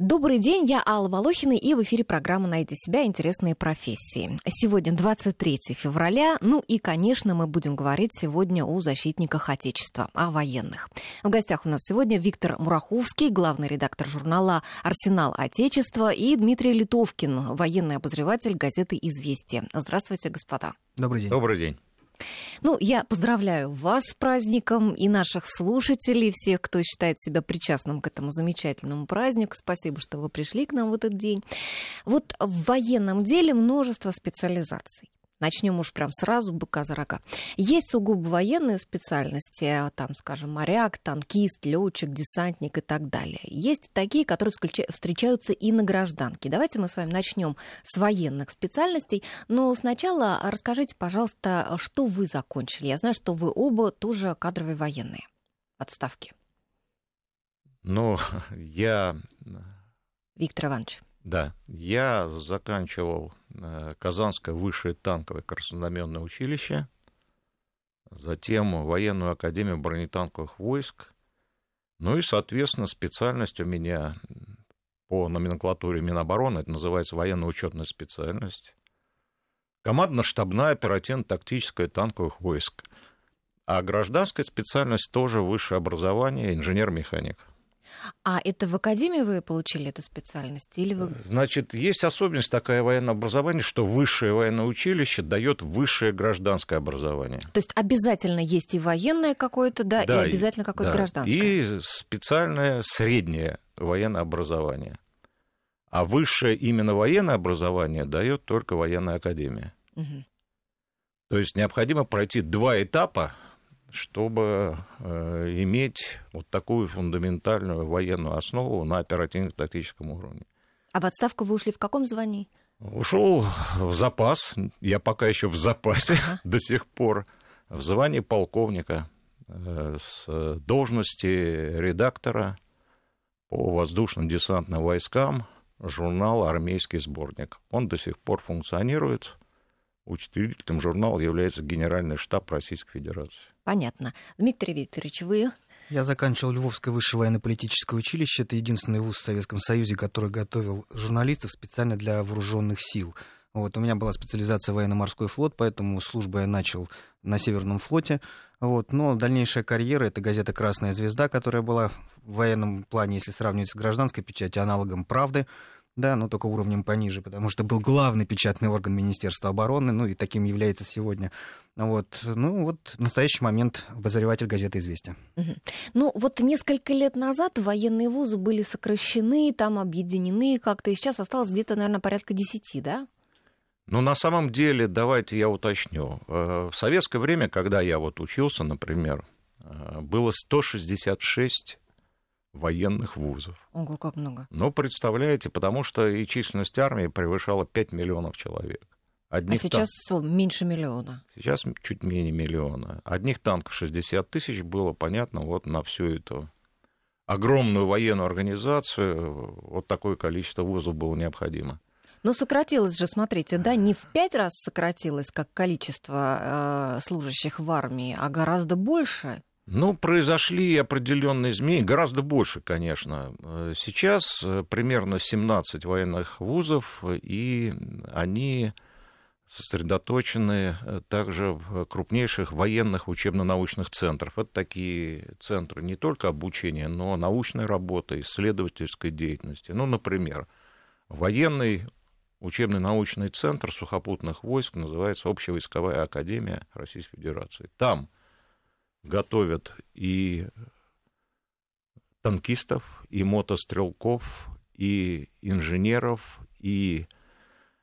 Добрый день, я Алла Волохина, и в эфире программа «Найди себя. Интересные профессии». Сегодня 23 февраля, ну и, конечно, мы будем говорить сегодня о защитниках Отечества, о военных. В гостях у нас сегодня Виктор Мураховский, главный редактор журнала «Арсенал Отечества», и Дмитрий Литовкин, военный обозреватель газеты «Известия». Здравствуйте, господа. Добрый день. Добрый день. Ну, я поздравляю вас с праздником и наших слушателей, всех, кто считает себя причастным к этому замечательному празднику. Спасибо, что вы пришли к нам в этот день. Вот в военном деле множество специализаций. Начнем уж прям сразу быка за рога. Есть сугубо военные специальности, а, там, скажем, моряк, танкист, летчик, десантник и так далее. Есть такие, которые встречаются и на гражданке. Давайте мы с вами начнем с военных специальностей. Но сначала расскажите, пожалуйста, что вы закончили. Я знаю, что вы оба тоже кадровые военные. Отставки. Ну, я... Виктор Иванович. Да, я заканчивал Казанское высшее танковое краснознаменное училище, затем военную академию бронетанковых войск, ну и, соответственно, специальность у меня по номенклатуре Минобороны, это называется военно-учетная специальность, командно-штабная оперативно-тактическая танковых войск. А гражданская специальность тоже высшее образование, инженер-механик. А это в академии вы получили эту специальность? Или вы... Значит, есть особенность такая военное образование, что высшее военное училище дает высшее гражданское образование. То есть обязательно есть и военное какое-то, да, да и обязательно какое-то да, гражданское. И специальное среднее военное образование. А высшее именно военное образование дает только военная академия. Угу. То есть необходимо пройти два этапа чтобы э, иметь вот такую фундаментальную военную основу на оперативно-тактическом уровне. А в отставку вы ушли в каком звании? Ушел в запас. Я пока еще в запасе ага. до сих пор. В звании полковника э, с должности редактора по воздушным десантным войскам журнал «Армейский сборник». Он до сих пор функционирует. Учредителем журнала является Генеральный штаб Российской Федерации. Понятно. Дмитрий Викторович, вы? Я заканчивал Львовское высшее военно-политическое училище. Это единственный вуз в Советском Союзе, который готовил журналистов специально для вооруженных сил. Вот, у меня была специализация военно-морской флот, поэтому службу я начал на Северном флоте. Вот, но дальнейшая карьера — это газета «Красная звезда», которая была в военном плане, если сравнивать с гражданской печатью, аналогом «Правды» да, но только уровнем пониже, потому что был главный печатный орган Министерства обороны, ну и таким является сегодня. Вот, ну вот в настоящий момент обозреватель газеты «Известия». Угу. Ну вот несколько лет назад военные вузы были сокращены, там объединены как-то, и сейчас осталось где-то, наверное, порядка десяти, да? Ну, на самом деле, давайте я уточню. Э, в советское время, когда я вот учился, например, э, было 166 военных вузов. Ого, как много. Ну, представляете, потому что и численность армии превышала 5 миллионов человек. Одних а сейчас тан... меньше миллиона. Сейчас чуть менее миллиона. Одних танков 60 тысяч было, понятно, вот на всю эту огромную военную организацию вот такое количество вузов было необходимо. Но сократилось же, смотрите, да, не в пять раз сократилось как количество э, служащих в армии, а гораздо больше. Ну, произошли определенные изменения, гораздо больше, конечно. Сейчас э, примерно 17 военных вузов, и они сосредоточены э, также в крупнейших военных учебно-научных центрах. Это такие центры не только обучения, но научной работы, исследовательской деятельности. Ну, например, военный учебно-научный центр сухопутных войск называется Общевойсковая академия Российской Федерации. Там готовят и танкистов, и мотострелков, и инженеров, и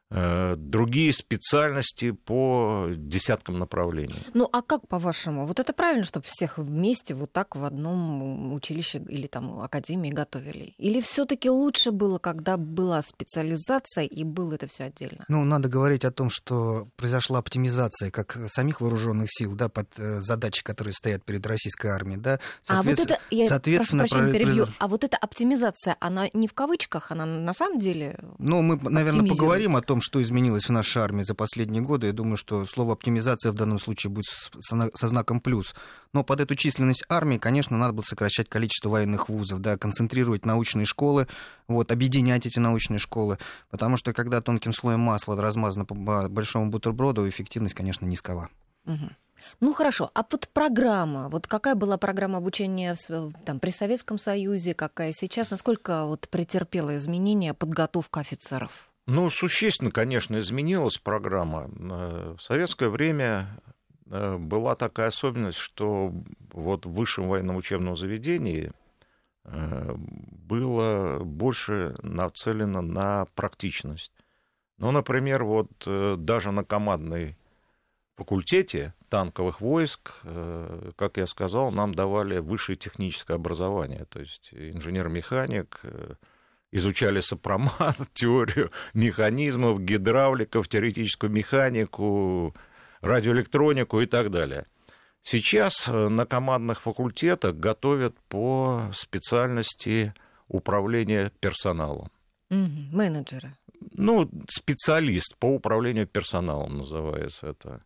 другие специальности по десяткам направлений. Ну а как по-вашему? Вот это правильно, чтобы всех вместе вот так в одном училище или там академии готовили? Или все-таки лучше было, когда была специализация и было это все отдельно? Ну, надо говорить о том, что произошла оптимизация как самих вооруженных сил, да, под э, задачи, которые стоят перед российской армией, да. А вот это, я соответственно, прошу прощения, перебью, а вот эта оптимизация, она не в кавычках, она на самом деле Ну, мы, наверное, поговорим о том, том, что изменилось в нашей армии за последние годы, я думаю, что слово оптимизация в данном случае будет со знаком плюс. Но под эту численность армии, конечно, надо было сокращать количество военных вузов, да, концентрировать научные школы, вот, объединять эти научные школы, потому что когда тонким слоем масла размазано по большому бутерброду, эффективность, конечно, низкова. Ну хорошо, а вот программа, вот какая была программа обучения там, при Советском Союзе, какая сейчас, насколько вот претерпела изменения подготовка офицеров? Ну, существенно, конечно, изменилась программа. Э, в советское время э, была такая особенность, что вот в высшем военном учебном заведении э, было больше нацелено на практичность. Ну, например, вот даже на командной факультете танковых войск, как я сказал, нам давали высшее техническое образование, то есть инженер-механик, изучали сопромат, теорию механизмов, гидравликов, теоретическую механику, радиоэлектронику и так далее. Сейчас э, на командных факультетах готовят по специальности управления персоналом. Менеджеры. Ну, специалист по управлению персоналом называется это.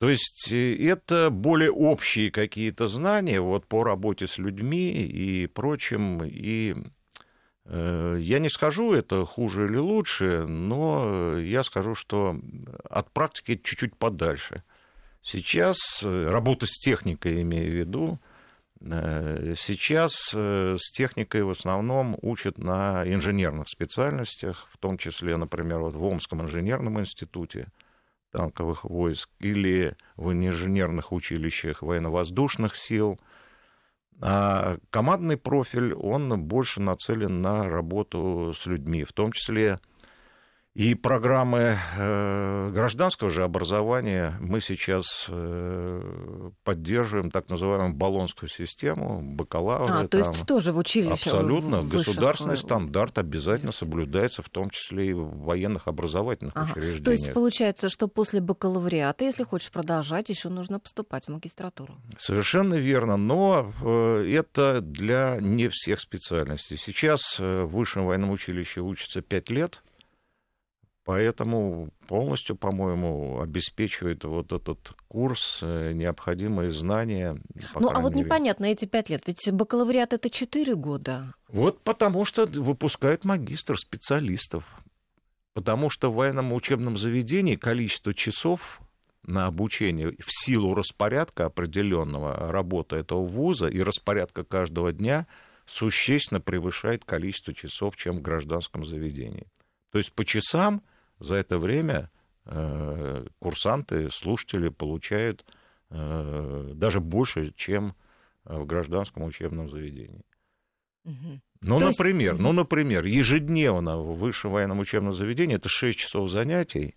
То есть э, это более общие какие-то знания вот, по работе с людьми и прочим. И я не скажу, это хуже или лучше, но я скажу, что от практики чуть-чуть подальше. Сейчас э, работа с техникой, имею в виду, э, сейчас с техникой в основном учат на инженерных специальностях, в том числе, например, вот в Омском инженерном институте – танковых войск или в инженерных училищах военно-воздушных сил. А командный профиль, он больше нацелен на работу с людьми, в том числе и программы э, гражданского же образования мы сейчас э, поддерживаем так называемую баллонскую систему, бакалавры. А, то есть там. тоже в училище? Абсолютно. В Государственный стандарт обязательно соблюдается, в том числе и в военных образовательных ага. учреждениях. То есть получается, что после бакалавриата, если хочешь продолжать, еще нужно поступать в магистратуру? Совершенно верно, но э, это для не всех специальностей. Сейчас в высшем военном училище учится 5 лет, Поэтому полностью, по-моему, обеспечивает вот этот курс э, необходимые знания. Ну, а вот мере. непонятно эти пять лет, ведь бакалавриат это четыре года. Вот потому что выпускают магистр специалистов. Потому что в военном учебном заведении количество часов на обучение в силу распорядка определенного работы этого вуза и распорядка каждого дня существенно превышает количество часов, чем в гражданском заведении. То есть по часам за это время э, курсанты, слушатели получают э, даже больше, чем в гражданском учебном заведении. Угу. Ну, То например, есть... ну, например, ежедневно в высшем военном учебном заведении это 6 часов занятий,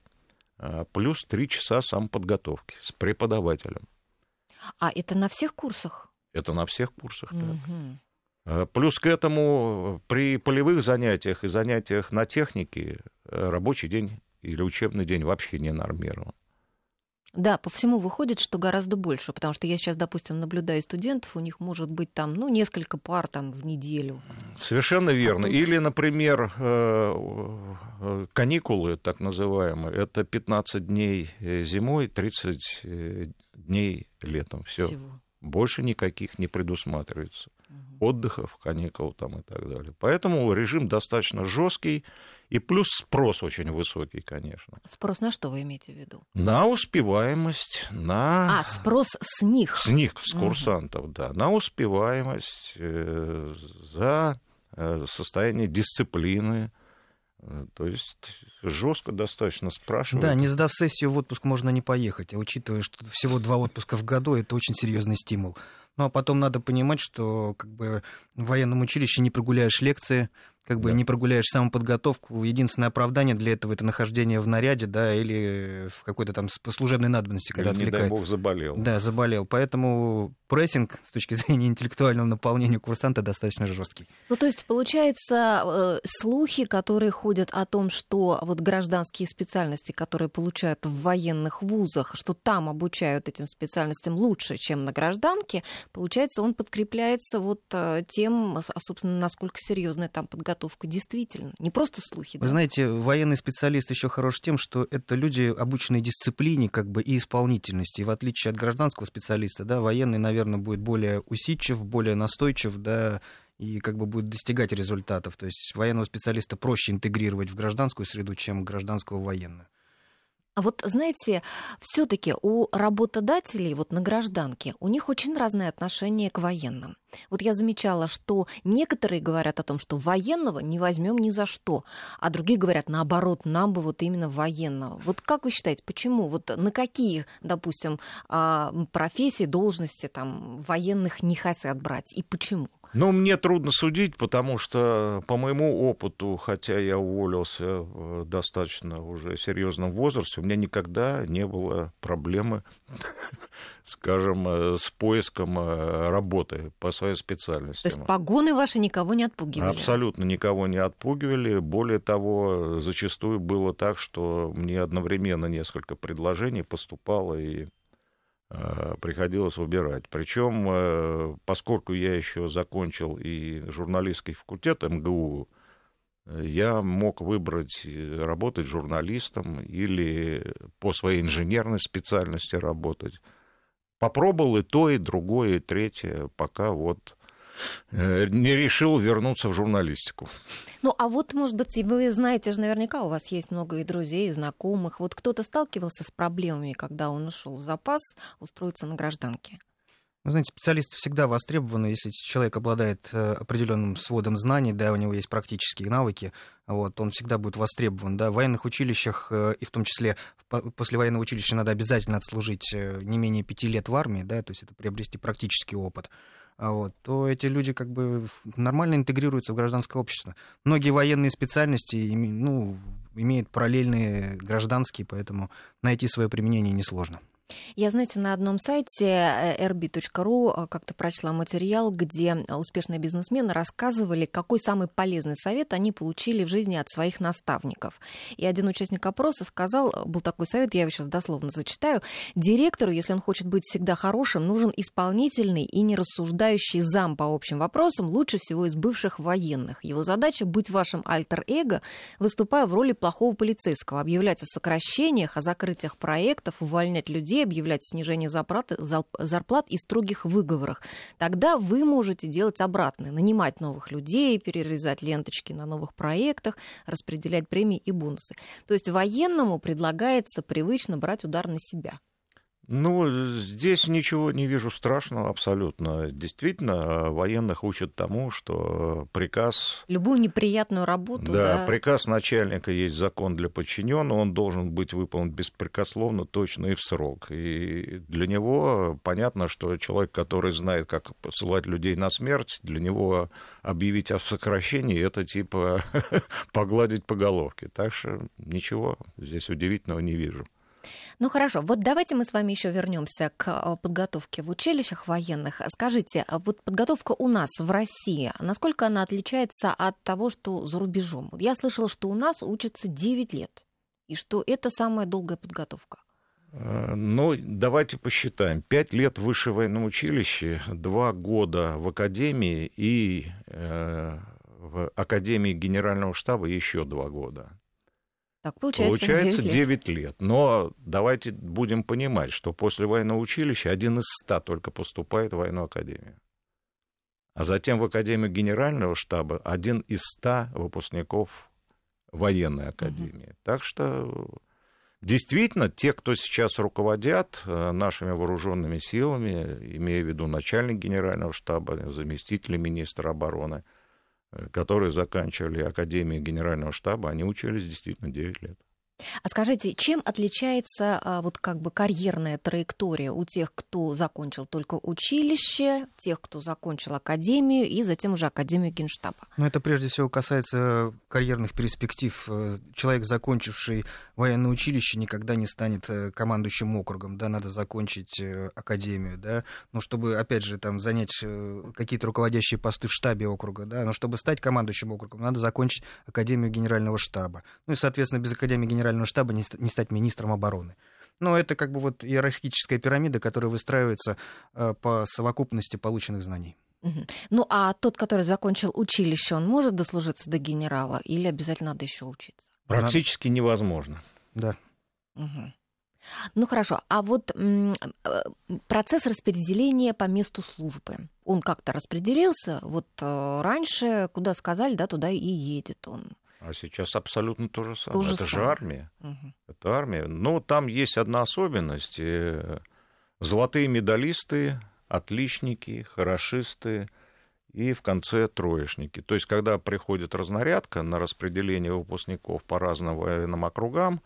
плюс 3 часа самоподготовки с преподавателем. А это на всех курсах? Это на всех курсах, угу. так. Плюс к этому при полевых занятиях и занятиях на технике Э, рабочий день или учебный день вообще не нормирован. Да, по всему выходит, что гораздо больше, потому что я сейчас, допустим, наблюдаю студентов, у них может быть там, ну, несколько пар там в неделю. Совершенно верно. А тут... Или, например, э, э, каникулы, так называемые, это 15 дней зимой, 30 дней летом. Все. Больше никаких не предусматривается. Угу. Отдыхов, каникул там и так далее. Поэтому режим достаточно жесткий. И плюс спрос очень высокий, конечно. Спрос на что вы имеете в виду? На успеваемость, на... А, спрос с них? С них, с курсантов, угу. да. На успеваемость, э, за э, состояние дисциплины, э, то есть жестко достаточно спрашивают. Да, не сдав сессию в отпуск можно не поехать, а учитывая, что всего два отпуска в году, это очень серьезный стимул. Ну а потом надо понимать, что как бы в военном училище не прогуляешь лекции, как бы да. не прогуляешь самоподготовку. Единственное оправдание для этого это нахождение в наряде, да, или в какой-то там служебной надобности, когда или, отвлекает. не дай бог, заболел. Да, заболел. Поэтому прессинг с точки зрения интеллектуального наполнения курсанта достаточно жесткий. Ну, то есть, получается, э, слухи, которые ходят о том, что вот гражданские специальности, которые получают в военных вузах, что там обучают этим специальностям лучше, чем на гражданке, получается, он подкрепляется вот э, тем, собственно, насколько серьезная там подготовка действительно. Не просто слухи. Вы да? знаете, военный специалист еще хорош тем, что это люди, обученные дисциплине как бы и исполнительности. И в отличие от гражданского специалиста, да, военный, наверное, будет более усидчив, более настойчив, да, и как бы будет достигать результатов. То есть военного специалиста проще интегрировать в гражданскую среду, чем гражданского в военную. А вот, знаете, все-таки у работодателей вот на гражданке у них очень разное отношение к военным. Вот я замечала, что некоторые говорят о том, что военного не возьмем ни за что, а другие говорят наоборот, нам бы вот именно военного. Вот как вы считаете, почему? Вот на какие, допустим, а, профессии, должности там военных не хотят брать и почему? Ну, мне трудно судить, потому что по моему опыту, хотя я уволился в достаточно уже серьезном возрасте, у меня никогда не было проблемы, скажем, с поиском э, работы по своей специальности. То есть погоны ваши никого не отпугивали? Абсолютно никого не отпугивали. Более того, зачастую было так, что мне одновременно несколько предложений поступало, и Э, приходилось выбирать. Причем, э, поскольку я еще закончил и журналистский факультет МГУ, э, я мог выбрать работать журналистом или по своей инженерной специальности работать. Попробовал и то, и другое, и третье, пока вот Э, не решил вернуться в журналистику. Ну, а вот, может быть, вы знаете же наверняка, у вас есть много и друзей, и знакомых. Вот кто-то сталкивался с проблемами, когда он ушел в запас, устроиться на гражданке? Вы знаете, специалисты всегда востребованы, если человек обладает э, определенным сводом знаний, да, у него есть практические навыки, вот, он всегда будет востребован. Да. В военных училищах, э, и в том числе после военного училища надо обязательно отслужить не менее пяти лет в армии, да, то есть это приобрести практический опыт. А вот, то эти люди как бы нормально интегрируются в гражданское общество. Многие военные специальности ну, имеют параллельные гражданские, поэтому найти свое применение несложно. Я, знаете, на одном сайте э, rb.ru э, как-то прочла материал, где успешные бизнесмены рассказывали, какой самый полезный совет они получили в жизни от своих наставников. И один участник опроса сказал, был такой совет, я его сейчас дословно зачитаю, директору, если он хочет быть всегда хорошим, нужен исполнительный и не рассуждающий зам по общим вопросам, лучше всего из бывших военных. Его задача быть вашим альтер-эго, выступая в роли плохого полицейского, объявлять о сокращениях, о закрытиях проектов, увольнять людей, людей объявлять снижение зарплат, зарплат и строгих выговорах. Тогда вы можете делать обратное, нанимать новых людей, перерезать ленточки на новых проектах, распределять премии и бонусы. То есть военному предлагается привычно брать удар на себя. Ну, здесь ничего не вижу страшного абсолютно. Действительно, военных учат тому, что приказ... Любую неприятную работу, да? Да, приказ начальника есть закон для подчиненного, он должен быть выполнен беспрекословно, точно и в срок. И для него понятно, что человек, который знает, как посылать людей на смерть, для него объявить о сокращении, это типа погладить по головке. Так что ничего здесь удивительного не вижу. Ну хорошо, вот давайте мы с вами еще вернемся к э, подготовке в училищах военных. Скажите, а вот подготовка у нас в России, насколько она отличается от того, что за рубежом? Я слышала, что у нас учатся 9 лет, и что это самая долгая подготовка. Э, ну, давайте посчитаем. Пять лет высшее военном училище, два года в академии и э, в академии генерального штаба еще два года. Так, получается, получается 9 лет. 9 лет. Но давайте будем понимать, что после военного училища один из ста только поступает в военную академию. А затем в Академию Генерального штаба один из ста выпускников военной академии. Угу. Так что действительно, те, кто сейчас руководят э, нашими вооруженными силами, имея в виду начальник Генерального штаба, заместители министра обороны – которые заканчивали Академию Генерального штаба, они учились действительно 9 лет. А скажите, чем отличается а, вот как бы карьерная траектория у тех, кто закончил только училище, тех, кто закончил академию и затем уже академию генштаба? Ну, это прежде всего касается карьерных перспектив. Э, человек, закончивший военное училище, никогда не станет э, командующим округом, да, надо закончить э, академию, да, ну, чтобы, опять же, там, занять какие-то руководящие посты в штабе округа, да, но чтобы стать командующим округом, надо закончить академию генерального штаба. Ну, и, соответственно, без академии генерального генерального штаба не, не стать министром обороны. Но это как бы вот иерархическая пирамида, которая выстраивается э, по совокупности полученных знаний. Ну а тот, который закончил училище, он может дослужиться до генерала или обязательно надо еще учиться? Практически невозможно. Да. Угу. Ну хорошо, а вот э, процесс распределения по месту службы, он как-то распределился? Вот э, раньше, куда сказали, да, туда и едет он. А сейчас абсолютно то же самое. То же Это самое. же армия. Угу. Это армия. Но там есть одна особенность. Э, золотые медалисты, отличники, хорошисты и в конце троечники. То есть, когда приходит разнарядка на распределение выпускников по разным военным округам,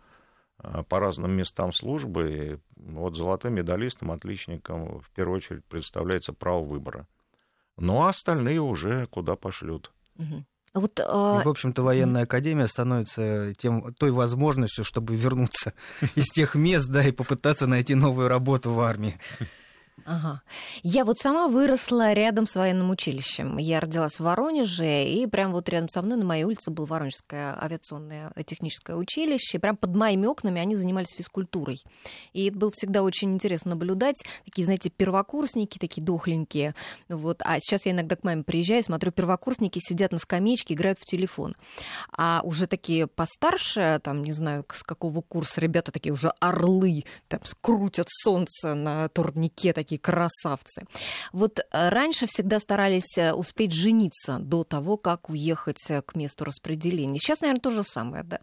э, по разным местам службы, вот золотым медалистам, отличникам в первую очередь представляется право выбора. Ну а остальные уже куда пошлют. Угу. Вот, а... В общем-то, военная академия становится тем, той возможностью, чтобы вернуться из тех мест, да, и попытаться найти новую работу в армии. Ага. Я вот сама выросла рядом с военным училищем. Я родилась в Воронеже, и прям вот рядом со мной на моей улице было Воронежское авиационное техническое училище. Прям под моими окнами они занимались физкультурой. И это было всегда очень интересно наблюдать. Такие, знаете, первокурсники, такие дохленькие. Вот. А сейчас я иногда к маме приезжаю, смотрю, первокурсники сидят на скамеечке, играют в телефон. А уже такие постарше, там, не знаю, с какого курса, ребята такие уже орлы, там, крутят солнце на турнике, такие красавцы. Вот э, раньше всегда старались э, успеть жениться до того, как уехать э, к месту распределения. Сейчас, наверное, то же самое, да?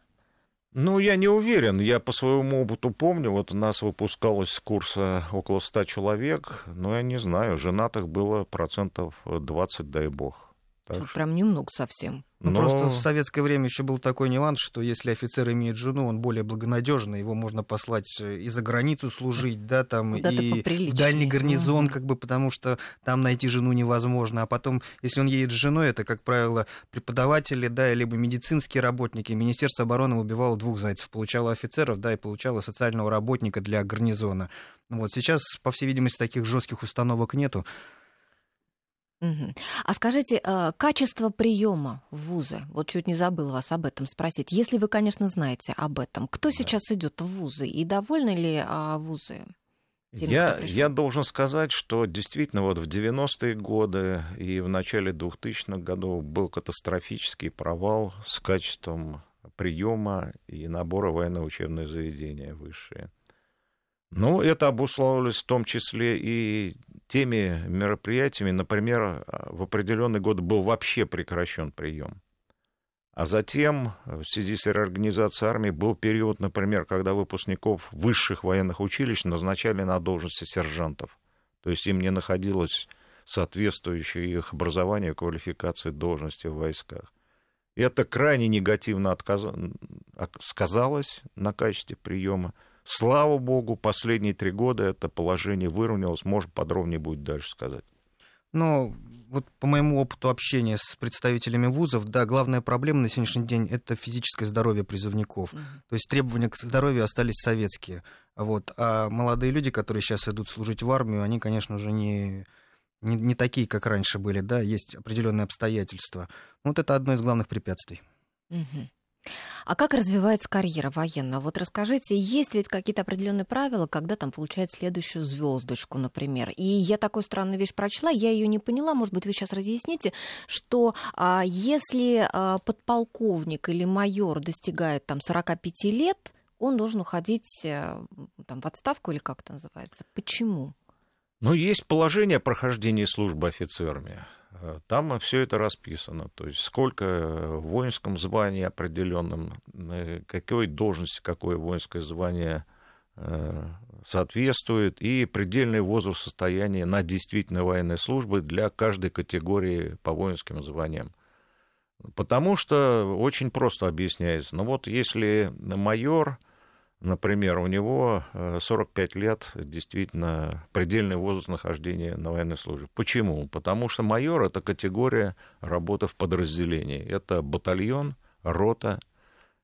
Ну, я не уверен. Я по своему опыту помню, вот нас выпускалось с курса около ста человек, но я не знаю, женатых было процентов 20, дай бог. Так что... Прям немного совсем. Ну, Но... просто в советское время еще был такой нюанс, что если офицер имеет жену, он более благонадежный, его можно послать э, и за границу служить, да, там, и в дальний гарнизон, как бы, потому что там найти жену невозможно. А потом, если он едет с женой, это, как правило, преподаватели, да, либо медицинские работники. Министерство обороны убивало двух зайцев. Получало офицеров, да, и получало социального работника для гарнизона. Вот сейчас, по всей видимости, таких жестких установок нету. Угу. А скажите, э, качество приема в вузы, вот чуть не забыл вас об этом спросить, если вы, конечно, знаете об этом, кто да. сейчас идет в вузы и довольны ли а, вузы? Тем, я, я должен сказать, что действительно вот в 90-е годы и в начале 2000-х годов был катастрофический провал с качеством приема и набора военно-учебные заведения высшие. Ну, это обусловилось в том числе и теми мероприятиями, например, в определенный год был вообще прекращен прием. А затем, в связи с реорганизацией армии, был период, например, когда выпускников высших военных училищ назначали на должности сержантов. То есть им не находилось соответствующее их образованию, квалификации должности в войсках. И это крайне негативно отказ... сказалось на качестве приема. Слава богу, последние три года это положение выровнялось. Может, подробнее будет дальше сказать. Ну, вот по моему опыту общения с представителями вузов, да, главная проблема на сегодняшний день это физическое здоровье призывников. Mm-hmm. То есть требования к здоровью остались советские. Вот. А молодые люди, которые сейчас идут служить в армию, они, конечно же, не, не, не такие, как раньше были, да, есть определенные обстоятельства. Вот это одно из главных препятствий. Mm-hmm. А как развивается карьера военного? Вот расскажите, есть ведь какие-то определенные правила, когда там получает следующую звездочку, например. И я такую странную вещь прочла, я ее не поняла, может быть, вы сейчас разъясните, что а, если а, подполковник или майор достигает там 45 лет, он должен уходить а, там, в отставку или как это называется. Почему? Ну, есть положение о прохождении службы офицерами. Там все это расписано. То есть сколько в воинском звании определенном, какой должности, какое воинское звание э, соответствует, и предельный возраст состояния на действительно военной службы для каждой категории по воинским званиям. Потому что очень просто объясняется. Ну вот если майор, например, у него 45 э, лет действительно предельный возраст нахождения на военной службе. Почему? Потому что майор — это категория работы в подразделении. Это батальон, рота,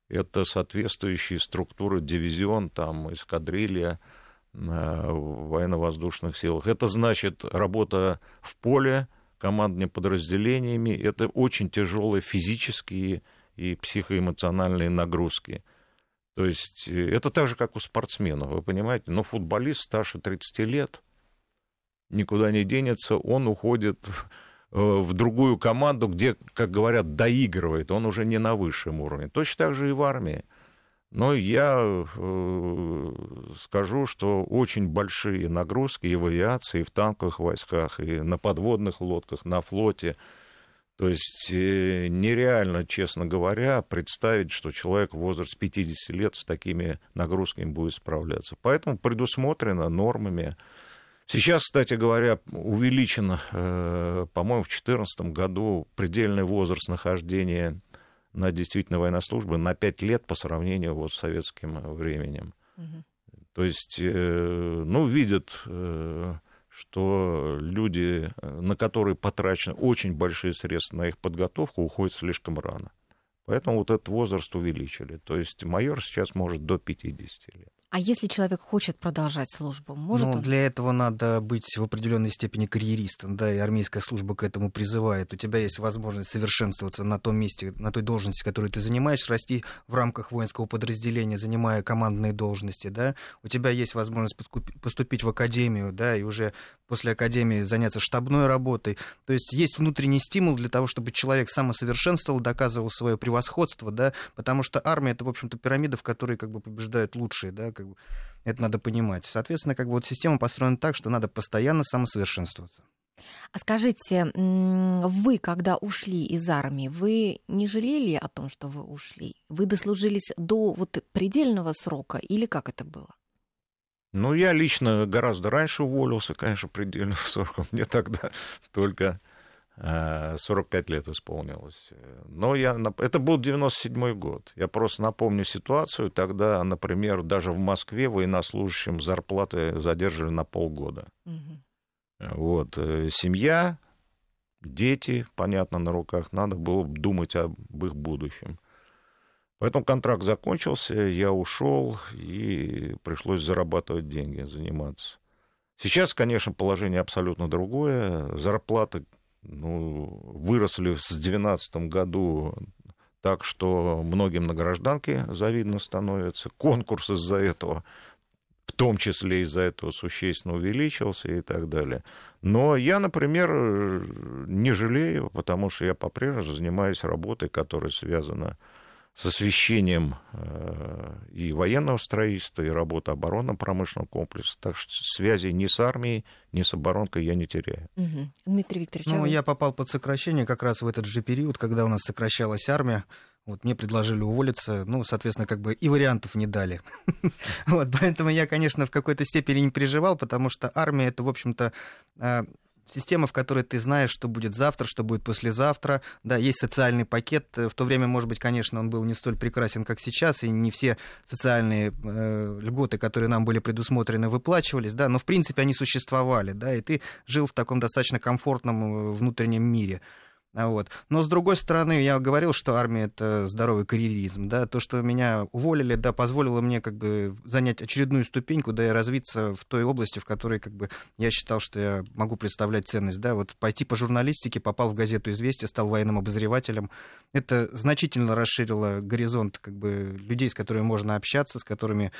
это соответствующие структуры, дивизион, там, эскадрилья, э, военно-воздушных силах. Это значит работа в поле, командными подразделениями. Это очень тяжелые физические и психоэмоциональные нагрузки. То есть э, это так же, как у спортсменов, вы понимаете. Но футболист старше 30 лет никуда не денется, он уходит э, в другую команду, где, как говорят, доигрывает, он уже не на высшем уровне. Точно так же и в армии. Но я э, скажу, что очень большие нагрузки и в авиации, и в танковых войсках, и на подводных лодках, на флоте. То есть э, нереально, честно говоря, представить, что человек в возрасте 50 лет с такими нагрузками будет справляться. Поэтому предусмотрено нормами. Сейчас, кстати говоря, увеличен, э, по-моему, в 2014 году предельный возраст нахождения на действительно военнослужбы на 5 лет по сравнению вот с советским временем. Угу. То есть, э, ну, видят, что люди, на которые потрачены очень большие средства на их подготовку, уходят слишком рано. Поэтому вот этот возраст увеличили. То есть майор сейчас может до 50 лет. А если человек хочет продолжать службу, может ну, он? Для этого надо быть в определенной степени карьеристом, да, и армейская служба к этому призывает. У тебя есть возможность совершенствоваться на том месте, на той должности, которую ты занимаешь, расти в рамках воинского подразделения, занимая командные должности, да. У тебя есть возможность поступить в академию, да, и уже после академии заняться штабной работой. То есть есть внутренний стимул для того, чтобы человек самосовершенствовал, доказывал свое превосходство, да, потому что армия это, в общем-то, пирамида, в которой как бы побеждают лучшие, да, как бы, это надо понимать. Соответственно, как бы вот система построена так, что надо постоянно самосовершенствоваться. А скажите, вы, когда ушли из армии, вы не жалели о том, что вы ушли? Вы дослужились до вот предельного срока или как это было? Ну, я лично гораздо раньше уволился, конечно, предельным сроком. Мне тогда только 45 лет исполнилось. Но я, это был 97 год. Я просто напомню ситуацию. Тогда, например, даже в Москве военнослужащим зарплаты задерживали на полгода. Угу. Вот. Э, семья, дети, понятно, на руках. Надо было думать об их будущем. Поэтому контракт закончился, я ушел, и пришлось зарабатывать деньги, заниматься. Сейчас, конечно, положение абсолютно другое. Зарплаты ну, выросли в 2012 году так, что многим на гражданке завидно становится. Конкурс из-за этого, в том числе из-за этого, существенно увеличился и так далее. Но я, например, не жалею, потому что я по-прежнему занимаюсь работой, которая связана с с освещением э, и военного строительства, и работы оборонно-промышленного комплекса. Так что связи ни с армией, ни с оборонкой я не теряю. Угу. Дмитрий Викторович, Ну, а я попал под сокращение как раз в этот же период, когда у нас сокращалась армия. Вот мне предложили уволиться, ну, соответственно, как бы и вариантов не дали. вот, поэтому я, конечно, в какой-то степени не переживал, потому что армия это, в общем-то, а, система, в которой ты знаешь, что будет завтра, что будет послезавтра. Да, есть социальный пакет. В то время, может быть, конечно, он был не столь прекрасен, как сейчас, и не все социальные э, льготы, которые нам были предусмотрены, выплачивались, да, но, в принципе, они существовали, да, и ты жил в таком достаточно комфортном э, внутреннем мире. А вот. Но с другой стороны, я говорил, что армия это здоровый карьеризм, да, то, что меня уволили, да, позволило мне как бы занять очередную ступеньку, да, и развиться в той области, в которой как бы я считал, что я могу представлять ценность, да, вот пойти по журналистике, попал в газету «Известия», стал военным обозревателем, это значительно расширило горизонт как бы людей, с которыми можно общаться, с которыми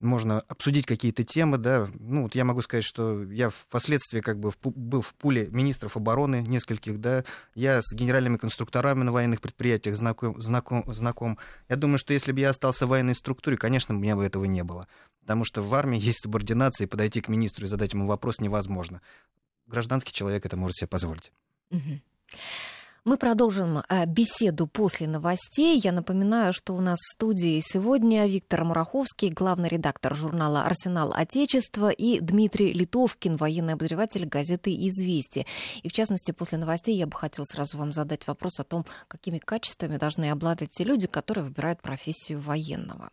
можно обсудить какие-то темы, да. Ну, вот я могу сказать, что я впоследствии как бы был в пуле министров обороны нескольких, да. Я с генеральными конструкторами на военных предприятиях знаком, знаком, знаком. Я думаю, что если бы я остался в военной структуре, конечно, у меня бы этого не было. Потому что в армии есть субординация, и подойти к министру и задать ему вопрос невозможно. Гражданский человек это может себе позволить. Мы продолжим э, беседу после новостей. Я напоминаю, что у нас в студии сегодня Виктор Мураховский, главный редактор журнала «Арсенал Отечества» и Дмитрий Литовкин, военный обозреватель газеты «Известия». И в частности, после новостей я бы хотела сразу вам задать вопрос о том, какими качествами должны обладать те люди, которые выбирают профессию военного.